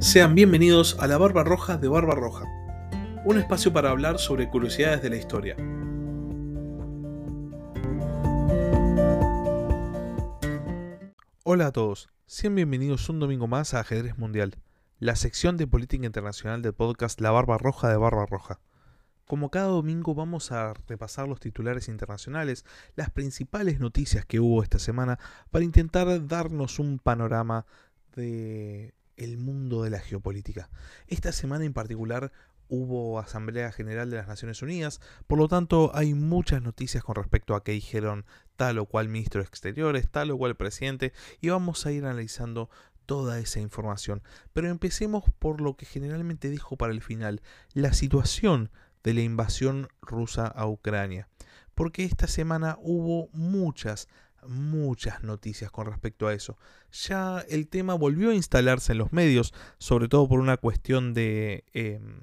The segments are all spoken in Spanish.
Sean bienvenidos a la Barba Roja de Barba Roja, un espacio para hablar sobre curiosidades de la historia. Hola a todos, sean bienvenidos un domingo más a Ajedrez Mundial, la sección de política internacional del podcast La Barba Roja de Barba Roja. Como cada domingo vamos a repasar los titulares internacionales, las principales noticias que hubo esta semana para intentar darnos un panorama de el mundo de la geopolítica. Esta semana en particular hubo Asamblea General de las Naciones Unidas, por lo tanto hay muchas noticias con respecto a qué dijeron tal o cual ministro de Exteriores, tal o cual presidente, y vamos a ir analizando toda esa información. Pero empecemos por lo que generalmente dijo para el final, la situación de la invasión rusa a Ucrania. Porque esta semana hubo muchas, muchas noticias con respecto a eso. Ya el tema volvió a instalarse en los medios, sobre todo por una cuestión de em,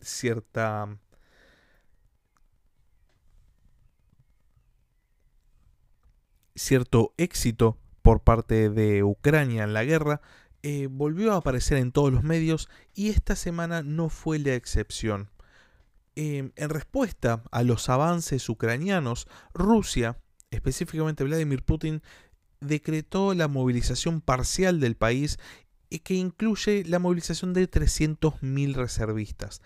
cierta... cierto éxito por parte de Ucrania en la guerra, eh, volvió a aparecer en todos los medios y esta semana no fue la excepción. Em, en respuesta a los avances ucranianos, Rusia, específicamente Vladimir Putin, decretó la movilización parcial del país y que incluye la movilización de 300.000 reservistas.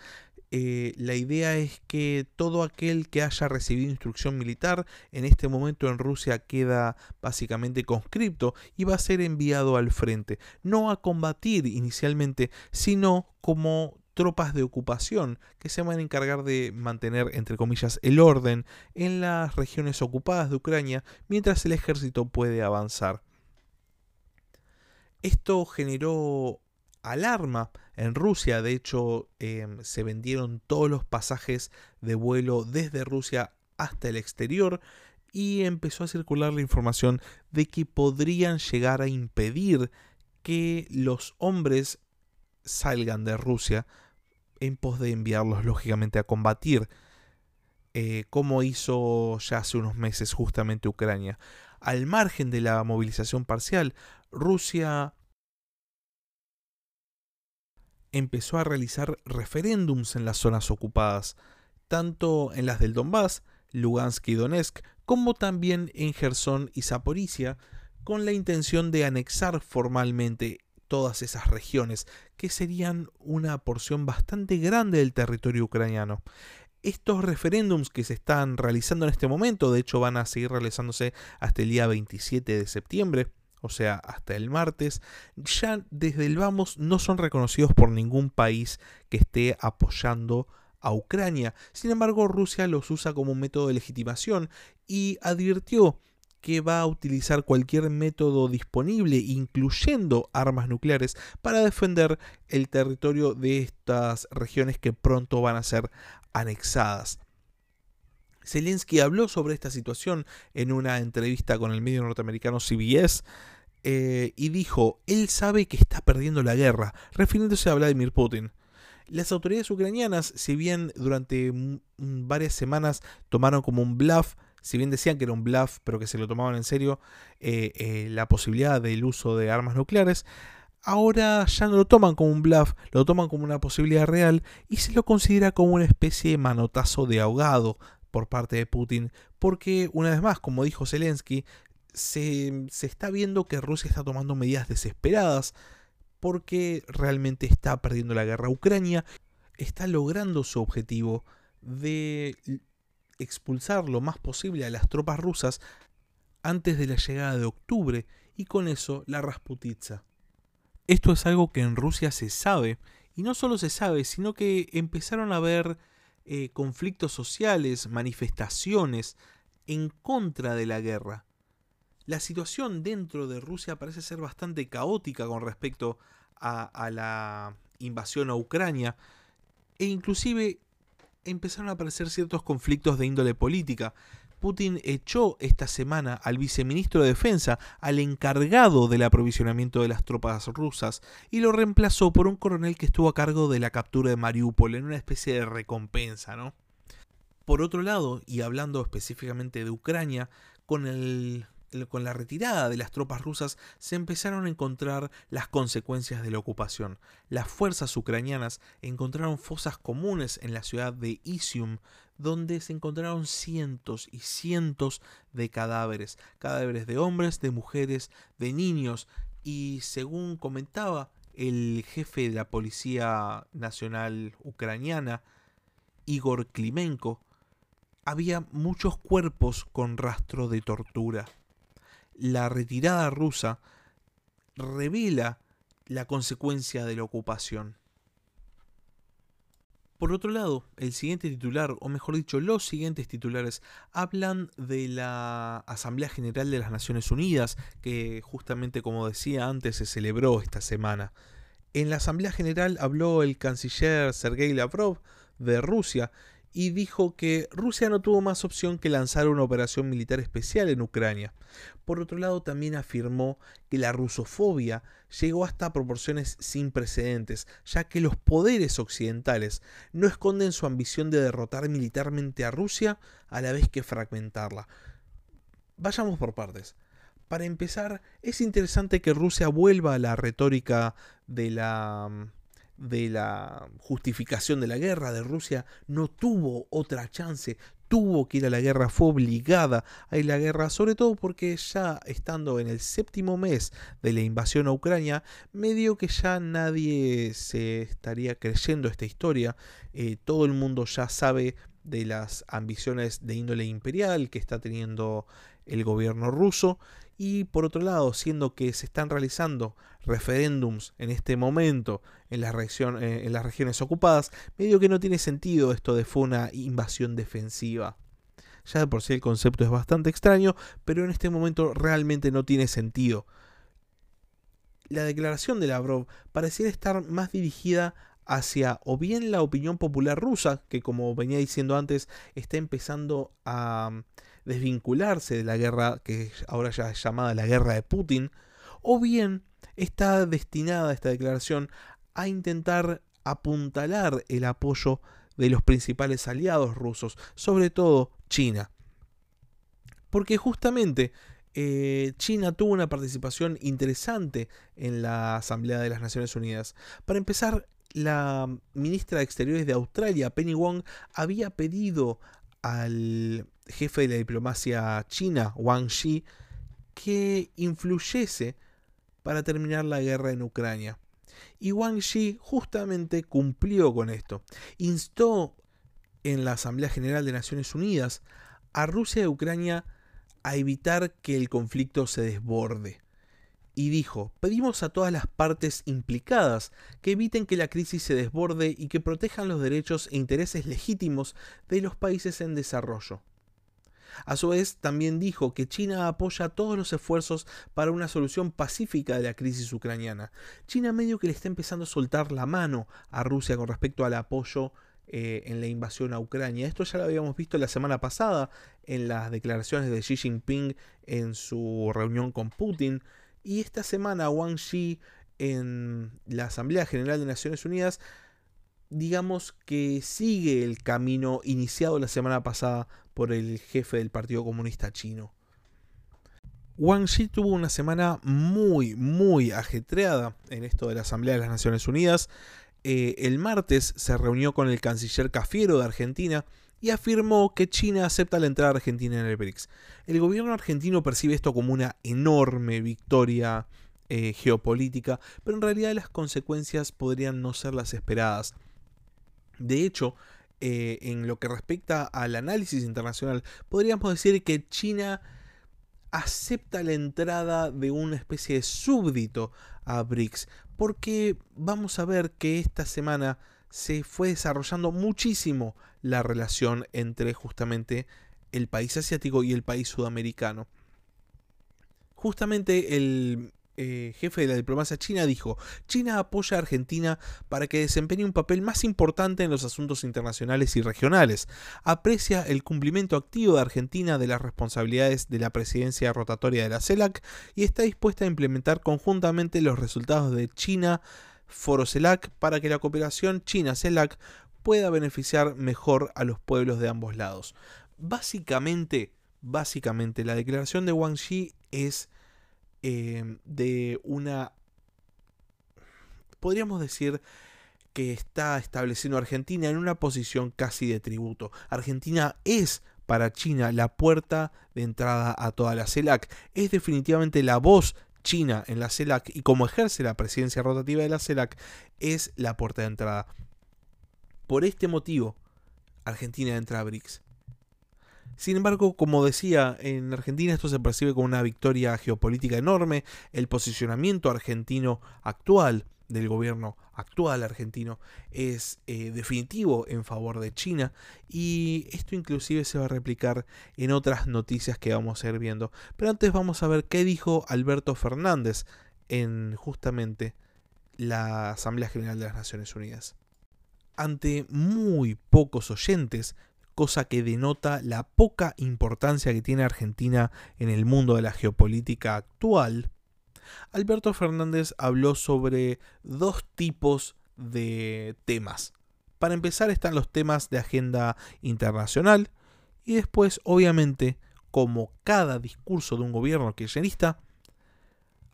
Eh, la idea es que todo aquel que haya recibido instrucción militar en este momento en Rusia queda básicamente conscripto y va a ser enviado al frente, no a combatir inicialmente, sino como tropas de ocupación que se van a encargar de mantener, entre comillas, el orden en las regiones ocupadas de Ucrania mientras el ejército puede avanzar. Esto generó alarma en Rusia, de hecho em, se vendieron todos los pasajes de vuelo desde Rusia hasta el exterior y empezó a circular la información de que podrían llegar a impedir que los hombres salgan de Rusia en pos de enviarlos lógicamente a combatir, eh, como hizo ya hace unos meses justamente Ucrania. Al margen de la movilización parcial, Rusia empezó a realizar referéndums en las zonas ocupadas, tanto en las del Donbass, Lugansk y Donetsk, como también en Gerson y Zaporizhia, con la intención de anexar formalmente todas esas regiones, que serían una porción bastante grande del territorio ucraniano. Estos referéndums que se están realizando en este momento, de hecho van a seguir realizándose hasta el día 27 de septiembre, o sea, hasta el martes, ya desde el vamos no son reconocidos por ningún país que esté apoyando a Ucrania. Sin embargo, Rusia los usa como un método de legitimación y advirtió que va a utilizar cualquier método disponible, incluyendo armas nucleares, para defender el territorio de estas regiones que pronto van a ser anexadas. Zelensky habló sobre esta situación en una entrevista con el medio norteamericano CBS eh, y dijo, él sabe que está perdiendo la guerra, refiriéndose a Vladimir Putin. Las autoridades ucranianas, si bien durante varias semanas tomaron como un bluff si bien decían que era un bluff, pero que se lo tomaban en serio, eh, eh, la posibilidad del uso de armas nucleares, ahora ya no lo toman como un bluff, lo toman como una posibilidad real y se lo considera como una especie de manotazo de ahogado por parte de Putin, porque una vez más, como dijo Zelensky, se, se está viendo que Rusia está tomando medidas desesperadas porque realmente está perdiendo la guerra. Ucrania está logrando su objetivo de expulsar lo más posible a las tropas rusas antes de la llegada de octubre y con eso la Rasputitsa. Esto es algo que en Rusia se sabe, y no solo se sabe, sino que empezaron a haber eh, conflictos sociales, manifestaciones en contra de la guerra. La situación dentro de Rusia parece ser bastante caótica con respecto a, a la invasión a Ucrania, e inclusive empezaron a aparecer ciertos conflictos de índole política. Putin echó esta semana al viceministro de Defensa, al encargado del aprovisionamiento de las tropas rusas, y lo reemplazó por un coronel que estuvo a cargo de la captura de Mariupol en una especie de recompensa, ¿no? Por otro lado, y hablando específicamente de Ucrania, con el con la retirada de las tropas rusas se empezaron a encontrar las consecuencias de la ocupación. Las fuerzas ucranianas encontraron fosas comunes en la ciudad de Isium, donde se encontraron cientos y cientos de cadáveres, cadáveres de hombres, de mujeres, de niños, y según comentaba el jefe de la Policía Nacional Ucraniana, Igor Klimenko, había muchos cuerpos con rastro de tortura. La retirada rusa revela la consecuencia de la ocupación. Por otro lado, el siguiente titular, o mejor dicho, los siguientes titulares, hablan de la Asamblea General de las Naciones Unidas, que justamente como decía antes se celebró esta semana. En la Asamblea General habló el canciller Sergei Lavrov de Rusia y dijo que Rusia no tuvo más opción que lanzar una operación militar especial en Ucrania. Por otro lado, también afirmó que la rusofobia llegó hasta proporciones sin precedentes, ya que los poderes occidentales no esconden su ambición de derrotar militarmente a Rusia a la vez que fragmentarla. Vayamos por partes. Para empezar, es interesante que Rusia vuelva a la retórica de la de la justificación de la guerra de Rusia no tuvo otra chance, tuvo que ir a la guerra, fue obligada a ir a la guerra, sobre todo porque ya estando en el séptimo mes de la invasión a Ucrania, medio que ya nadie se estaría creyendo esta historia, eh, todo el mundo ya sabe de las ambiciones de índole imperial que está teniendo el gobierno ruso y por otro lado, siendo que se están realizando referéndums en este momento eh, en las regiones ocupadas, medio que no tiene sentido esto de fue una invasión defensiva. Ya de por sí el concepto es bastante extraño, pero en este momento realmente no tiene sentido. La declaración de Lavrov pareciera estar más dirigida hacia o bien la opinión popular rusa, que como venía diciendo antes, está empezando a desvincularse de la guerra que ahora ya es llamada la guerra de Putin, o bien está destinada esta declaración a intentar apuntalar el apoyo de los principales aliados rusos, sobre todo China. Porque justamente eh, China tuvo una participación interesante en la Asamblea de las Naciones Unidas. Para empezar, la ministra de Exteriores de Australia, Penny Wong, había pedido al jefe de la diplomacia china, Wang Xi, que influyese para terminar la guerra en Ucrania. Y Wang Xi justamente cumplió con esto. Instó en la Asamblea General de Naciones Unidas a Rusia y Ucrania a evitar que el conflicto se desborde y dijo, pedimos a todas las partes implicadas que eviten que la crisis se desborde y que protejan los derechos e intereses legítimos de los países en desarrollo. A su vez, también dijo que China apoya todos los esfuerzos para una solución pacífica de la crisis ucraniana. China medio que le está empezando a soltar la mano a Rusia con respecto al apoyo eh, en la invasión a Ucrania. Esto ya lo habíamos visto la semana pasada en las declaraciones de Xi Jinping en su reunión con Putin. Y esta semana Wang Xi en la Asamblea General de Naciones Unidas, digamos que sigue el camino iniciado la semana pasada por el jefe del Partido Comunista Chino. Wang Xi tuvo una semana muy, muy ajetreada en esto de la Asamblea de las Naciones Unidas. Eh, el martes se reunió con el canciller Cafiero de Argentina y afirmó que China acepta la entrada argentina en el BRICS. El gobierno argentino percibe esto como una enorme victoria eh, geopolítica, pero en realidad las consecuencias podrían no ser las esperadas. De hecho, eh, en lo que respecta al análisis internacional, podríamos decir que China acepta la entrada de una especie de súbdito a BRICS, porque vamos a ver que esta semana se fue desarrollando muchísimo la relación entre justamente el país asiático y el país sudamericano. Justamente el eh, jefe de la diplomacia china dijo, China apoya a Argentina para que desempeñe un papel más importante en los asuntos internacionales y regionales, aprecia el cumplimiento activo de Argentina de las responsabilidades de la presidencia rotatoria de la CELAC y está dispuesta a implementar conjuntamente los resultados de China Foro CELAC para que la cooperación China-CELAC pueda beneficiar mejor a los pueblos de ambos lados. Básicamente, básicamente la declaración de Wang Xi es eh, de una, podríamos decir, que está estableciendo Argentina en una posición casi de tributo. Argentina es para China la puerta de entrada a toda la CELAC. Es definitivamente la voz china en la CELAC y como ejerce la presidencia rotativa de la CELAC es la puerta de entrada. Por este motivo, Argentina entra a BRICS. Sin embargo, como decía, en Argentina esto se percibe como una victoria geopolítica enorme. El posicionamiento argentino actual del gobierno actual argentino es eh, definitivo en favor de China y esto inclusive se va a replicar en otras noticias que vamos a ir viendo. Pero antes vamos a ver qué dijo Alberto Fernández en justamente la Asamblea General de las Naciones Unidas. Ante muy pocos oyentes, cosa que denota la poca importancia que tiene Argentina en el mundo de la geopolítica actual, Alberto Fernández habló sobre dos tipos de temas. Para empezar están los temas de agenda internacional y después, obviamente, como cada discurso de un gobierno kirchnerista,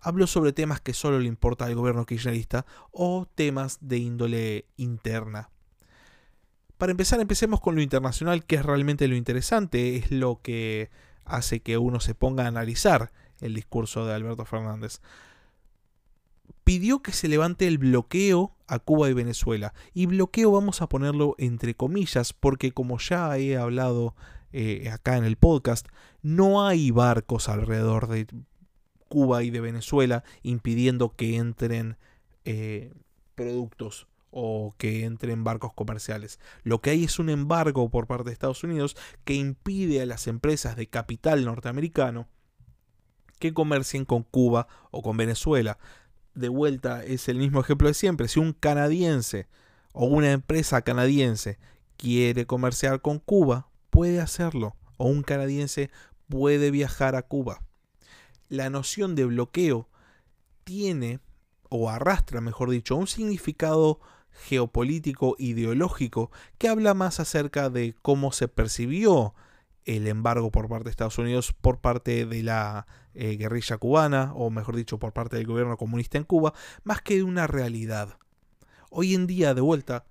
habló sobre temas que solo le importa al gobierno kirchnerista o temas de índole interna. Para empezar, empecemos con lo internacional, que es realmente lo interesante, es lo que hace que uno se ponga a analizar el discurso de Alberto Fernández. Pidió que se levante el bloqueo a Cuba y Venezuela. Y bloqueo vamos a ponerlo entre comillas porque como ya he hablado eh, acá en el podcast, no hay barcos alrededor de Cuba y de Venezuela impidiendo que entren eh, productos o que entren barcos comerciales. Lo que hay es un embargo por parte de Estados Unidos que impide a las empresas de capital norteamericano que comercien con Cuba o con Venezuela. De vuelta es el mismo ejemplo de siempre. Si un canadiense o una empresa canadiense quiere comerciar con Cuba, puede hacerlo. O un canadiense puede viajar a Cuba. La noción de bloqueo tiene, o arrastra, mejor dicho, un significado geopolítico ideológico que habla más acerca de cómo se percibió el embargo por parte de Estados Unidos por parte de la eh, guerrilla cubana, o mejor dicho, por parte del gobierno comunista en Cuba, más que de una realidad. Hoy en día, de vuelta,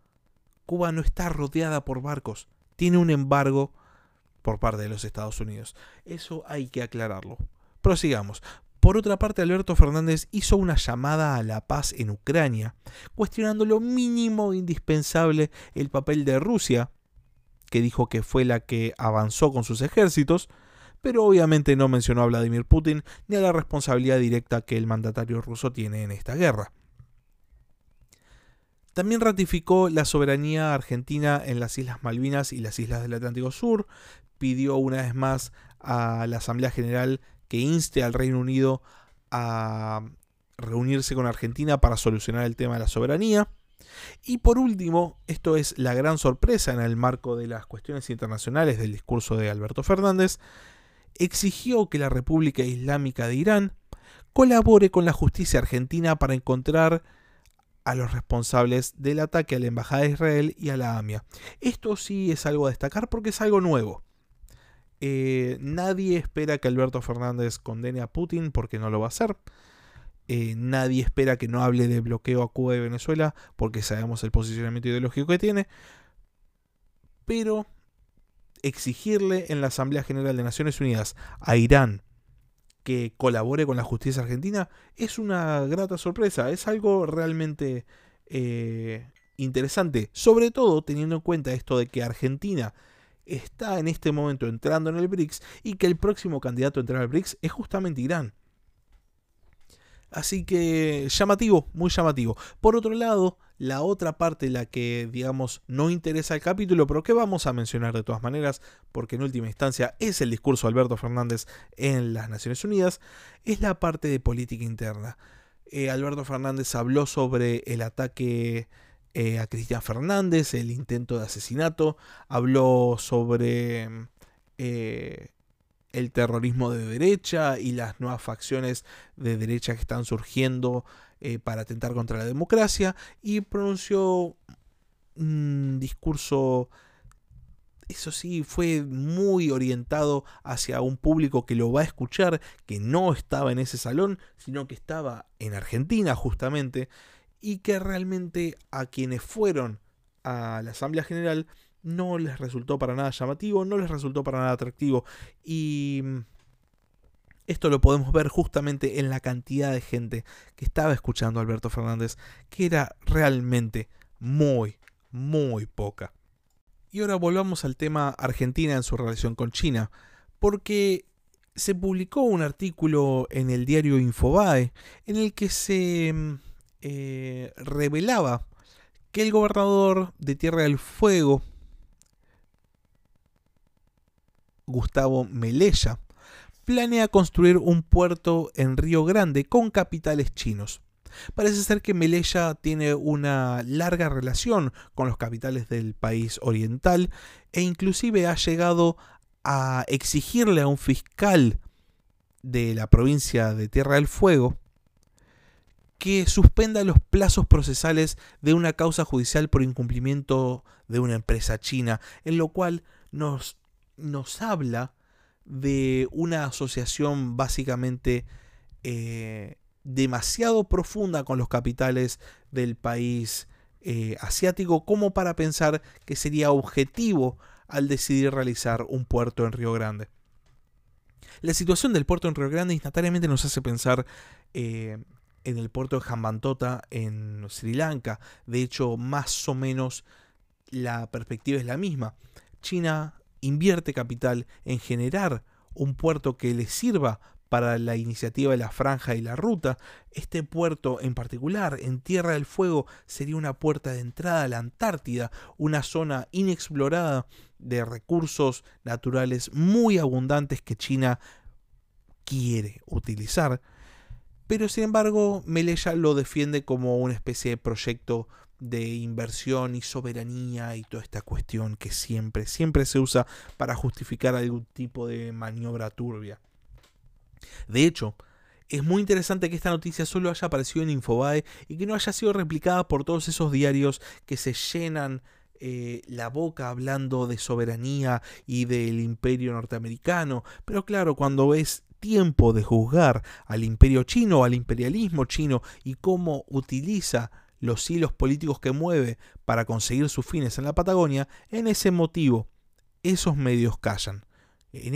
Cuba no está rodeada por barcos, tiene un embargo por parte de los Estados Unidos. Eso hay que aclararlo. Prosigamos. Por otra parte, Alberto Fernández hizo una llamada a la paz en Ucrania, cuestionando lo mínimo indispensable el papel de Rusia, que dijo que fue la que avanzó con sus ejércitos, pero obviamente no mencionó a Vladimir Putin ni a la responsabilidad directa que el mandatario ruso tiene en esta guerra. También ratificó la soberanía argentina en las Islas Malvinas y las Islas del Atlántico Sur, pidió una vez más a la Asamblea General que inste al Reino Unido a reunirse con Argentina para solucionar el tema de la soberanía. Y por último, esto es la gran sorpresa en el marco de las cuestiones internacionales del discurso de Alberto Fernández, exigió que la República Islámica de Irán colabore con la justicia argentina para encontrar a los responsables del ataque a la Embajada de Israel y a la AMIA. Esto sí es algo a destacar porque es algo nuevo. Eh, nadie espera que Alberto Fernández condene a Putin porque no lo va a hacer. Eh, nadie espera que no hable de bloqueo a Cuba y Venezuela porque sabemos el posicionamiento ideológico que tiene. Pero exigirle en la Asamblea General de Naciones Unidas a Irán que colabore con la justicia argentina es una grata sorpresa. Es algo realmente eh, interesante. Sobre todo teniendo en cuenta esto de que Argentina está en este momento entrando en el BRICS y que el próximo candidato a entrar al BRICS es justamente Irán. Así que llamativo, muy llamativo. Por otro lado, la otra parte, la que digamos no interesa el capítulo, pero que vamos a mencionar de todas maneras, porque en última instancia es el discurso de Alberto Fernández en las Naciones Unidas, es la parte de política interna. Eh, Alberto Fernández habló sobre el ataque eh, a Cristian Fernández, el intento de asesinato, habló sobre eh, el terrorismo de derecha y las nuevas facciones de derecha que están surgiendo eh, para atentar contra la democracia y pronunció un discurso eso sí, fue muy orientado hacia un público que lo va a escuchar, que no estaba en ese salón, sino que estaba en Argentina justamente, y que realmente a quienes fueron a la Asamblea General no les resultó para nada llamativo, no les resultó para nada atractivo. Y mm, esto lo podemos ver justamente en la cantidad de gente que estaba escuchando a Alberto Fernández, que era realmente muy, muy poca. Y ahora volvamos al tema Argentina en su relación con China, porque se publicó un artículo en el diario Infobae en el que se mm, eh, revelaba que el gobernador de Tierra del Fuego, Gustavo Melella, planea construir un puerto en Río Grande con capitales chinos. Parece ser que Melella tiene una larga relación con los capitales del país oriental e inclusive ha llegado a exigirle a un fiscal de la provincia de Tierra del Fuego que suspenda los plazos procesales de una causa judicial por incumplimiento de una empresa china, en lo cual nos, nos habla de una asociación básicamente eh, demasiado profunda con los capitales del país eh, asiático como para pensar que sería objetivo al decidir realizar un puerto en Río Grande. La situación del puerto en Río Grande instantáneamente nos hace pensar eh, en el puerto de Hambantota en Sri Lanka. De hecho, más o menos la perspectiva es la misma. China invierte capital en generar un puerto que le sirva para la iniciativa de la franja y la ruta. Este puerto en particular, en Tierra del Fuego, sería una puerta de entrada a la Antártida, una zona inexplorada de recursos naturales muy abundantes que China quiere utilizar. Pero sin embargo, Melella lo defiende como una especie de proyecto de inversión y soberanía y toda esta cuestión que siempre, siempre se usa para justificar algún tipo de maniobra turbia. De hecho, es muy interesante que esta noticia solo haya aparecido en Infobae y que no haya sido replicada por todos esos diarios que se llenan eh, la boca hablando de soberanía y del imperio norteamericano. Pero claro, cuando es tiempo de juzgar al imperio chino, al imperialismo chino y cómo utiliza los hilos políticos que mueve para conseguir sus fines en la Patagonia, en ese motivo esos medios callan. En,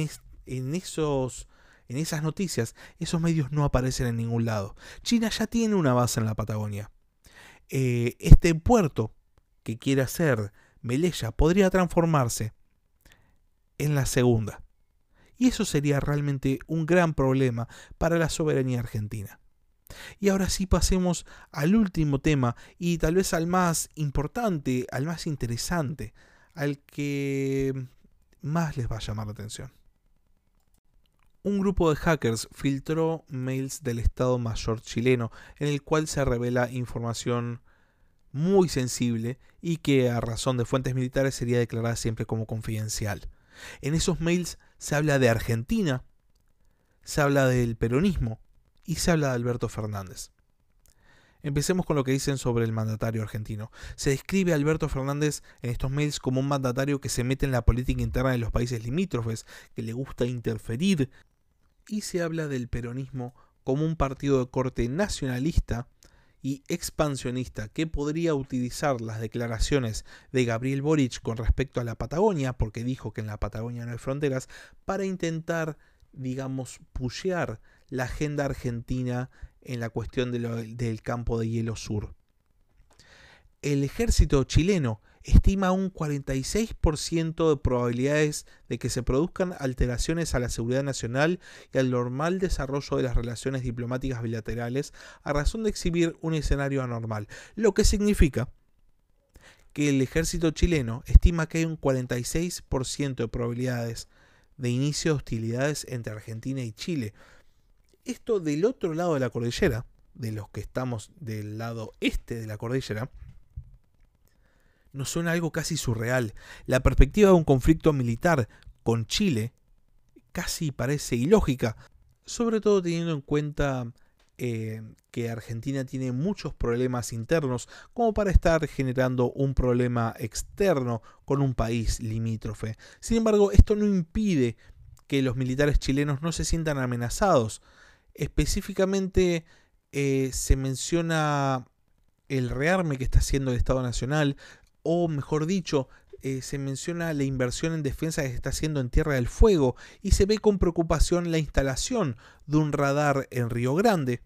esos en esas noticias, esos medios no aparecen en ningún lado. China ya tiene una base en la Patagonia. Eh, este puerto que quiere hacer Melella podría transformarse en la segunda. Y eso sería realmente un gran problema para la soberanía argentina. Y ahora sí pasemos al último tema y tal vez al más importante, al más interesante, al que más les va a llamar la atención un grupo de hackers filtró mails del Estado Mayor chileno en el cual se revela información muy sensible y que a razón de fuentes militares sería declarada siempre como confidencial. En esos mails se habla de Argentina, se habla del peronismo y se habla de Alberto Fernández. Empecemos con lo que dicen sobre el mandatario argentino. Se describe a Alberto Fernández en estos mails como un mandatario que se mete en la política interna de los países limítrofes, que le gusta interferir y se habla del peronismo como un partido de corte nacionalista y expansionista que podría utilizar las declaraciones de Gabriel Boric con respecto a la Patagonia, porque dijo que en la Patagonia no hay fronteras, para intentar, digamos, pushear la agenda argentina en la cuestión del campo de hielo sur. El ejército chileno estima un 46% de probabilidades de que se produzcan alteraciones a la seguridad nacional y al normal desarrollo de las relaciones diplomáticas bilaterales a razón de exhibir un escenario anormal, lo que significa que el ejército chileno estima que hay un 46% de probabilidades de inicio de hostilidades entre Argentina y Chile. Esto del otro lado de la cordillera, de los que estamos del lado este de la cordillera, nos suena algo casi surreal. La perspectiva de un conflicto militar con Chile casi parece ilógica, sobre todo teniendo en cuenta eh, que Argentina tiene muchos problemas internos como para estar generando un problema externo con un país limítrofe. Sin embargo, esto no impide que los militares chilenos no se sientan amenazados. Específicamente eh, se menciona el rearme que está haciendo el Estado Nacional, o mejor dicho, eh, se menciona la inversión en defensa que se está haciendo en Tierra del Fuego y se ve con preocupación la instalación de un radar en Río Grande,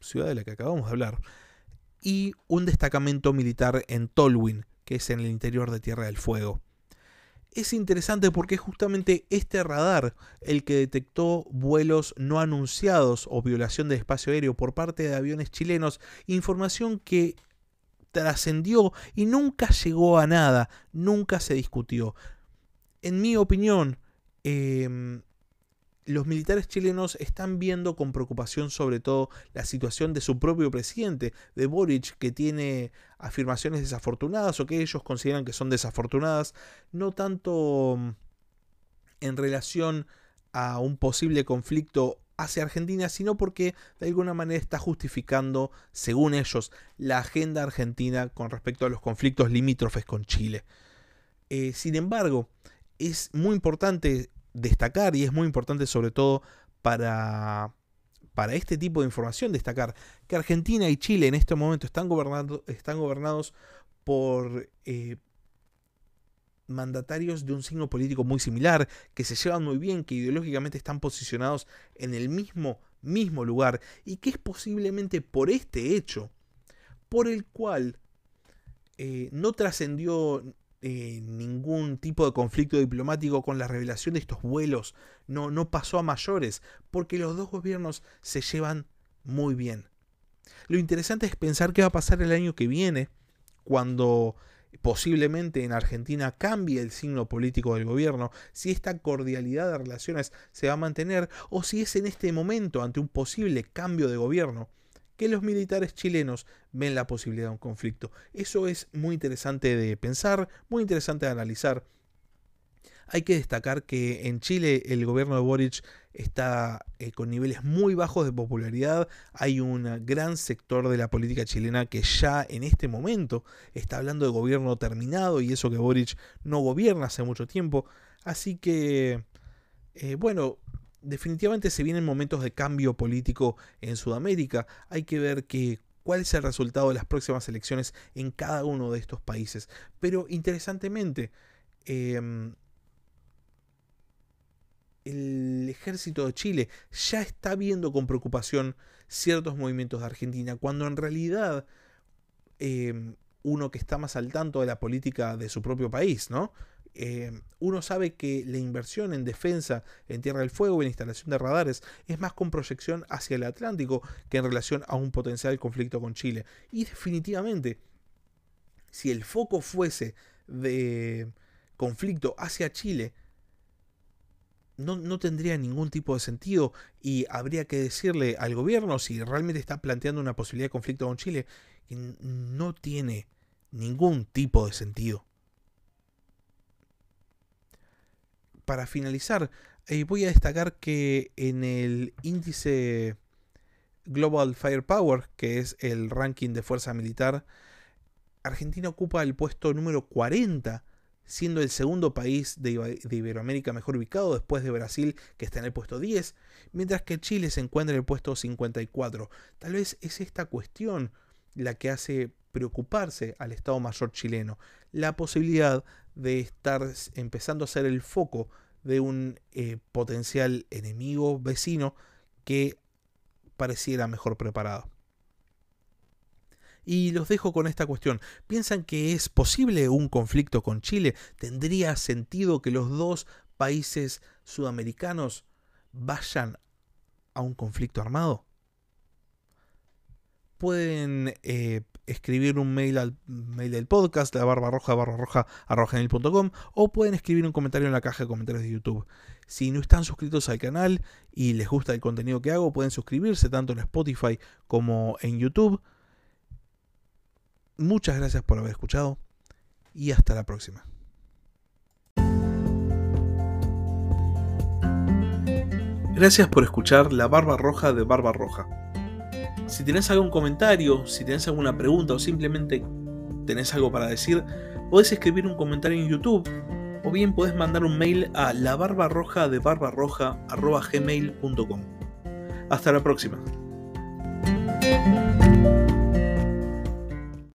ciudad de la que acabamos de hablar, y un destacamento militar en Tolwyn, que es en el interior de Tierra del Fuego. Es interesante porque es justamente este radar el que detectó vuelos no anunciados o violación del espacio aéreo por parte de aviones chilenos, información que trascendió y nunca llegó a nada, nunca se discutió. En mi opinión, em, los militares chilenos están viendo con preocupación sobre todo la situación de su propio presidente, de Boric, que tiene afirmaciones desafortunadas o que ellos consideran que son desafortunadas, no tanto mm, en relación a un posible conflicto hacia Argentina, sino porque de alguna manera está justificando, según ellos, la agenda argentina con respecto a los conflictos limítrofes con Chile. Eh, sin embargo, es muy importante destacar y es muy importante sobre todo para, para este tipo de información destacar que Argentina y Chile en este momento están, están gobernados por eh, mandatarios de un signo político muy similar, que se llevan muy bien, que ideológicamente están posicionados en el mismo, mismo lugar, y que es posiblemente por este hecho, por el cual eh, no trascendió eh, ningún tipo de conflicto diplomático con la revelación de estos vuelos, no, no pasó a mayores, porque los dos gobiernos se llevan muy bien. Lo interesante es pensar qué va a pasar el año que viene, cuando posiblemente en Argentina cambie el signo político del gobierno, si esta cordialidad de relaciones se va a mantener o si es en este momento, ante un posible cambio de gobierno, que los militares chilenos ven la posibilidad de un conflicto. Eso es muy interesante de pensar, muy interesante de analizar hay que destacar que en Chile el gobierno de Boric está eh, con niveles muy bajos de popularidad. Hay un gran sector de la política chilena que ya en este momento está hablando de gobierno terminado y eso que Boric no gobierna hace mucho tiempo. Así que, eh, bueno, definitivamente se vienen momentos de cambio político en Sudamérica. Hay que ver cuál es el resultado de las próximas elecciones en cada uno de estos países. Pero interesantemente, em, el ejército de Chile ya está viendo con preocupación ciertos movimientos de Argentina, cuando en realidad em, uno que está más al tanto de la política de su propio país, ¿no? Em, uno sabe que la inversión en defensa en Tierra del Fuego y en instalación de radares es más con proyección hacia el Atlántico que en relación a un potencial conflicto con Chile. Y definitivamente, si el foco fuese de conflicto hacia Chile, no, tendría ningún tipo de sentido y habría que decirle al gobierno si realmente está planteando una posibilidad de conflicto con Chile que no tiene ningún tipo de sentido. Para finalizar, eh, voy a destacar que en el índice Global Firepower, que es el ranking de fuerza militar, Argentina ocupa el puesto número 40 siendo el segundo país de, Iberoamérica mejor ubicado después de Brasil, que está en el puesto 10, mientras que Chile se encuentra en el puesto 54. Tal vez es esta cuestión la que hace preocuparse al Estado Mayor chileno, la posibilidad de estar empezando a ser el foco de un eh, potencial enemigo vecino que pareciera mejor preparado. Y los dejo con esta cuestión. ¿Piensan que es posible un conflicto con Chile? ¿Tendría sentido que los dos países sudamericanos vayan a un conflicto armado? Pueden eh, escribir un mail al mail del podcast, la barba roja, barra roja, o pueden escribir un comentario en la caja de comentarios de YouTube. Si no están suscritos al canal y les gusta el contenido que hago, pueden suscribirse tanto en Spotify como en YouTube. Muchas gracias por haber escuchado y hasta la próxima. Gracias por escuchar La Barba Roja de Barba Roja. Si tenés algún comentario, si tenés alguna pregunta o simplemente tenés algo para decir, podés escribir un comentario en YouTube o bien podés mandar un mail a la barbarroja de barbarroja.gmail.com. Hasta la próxima.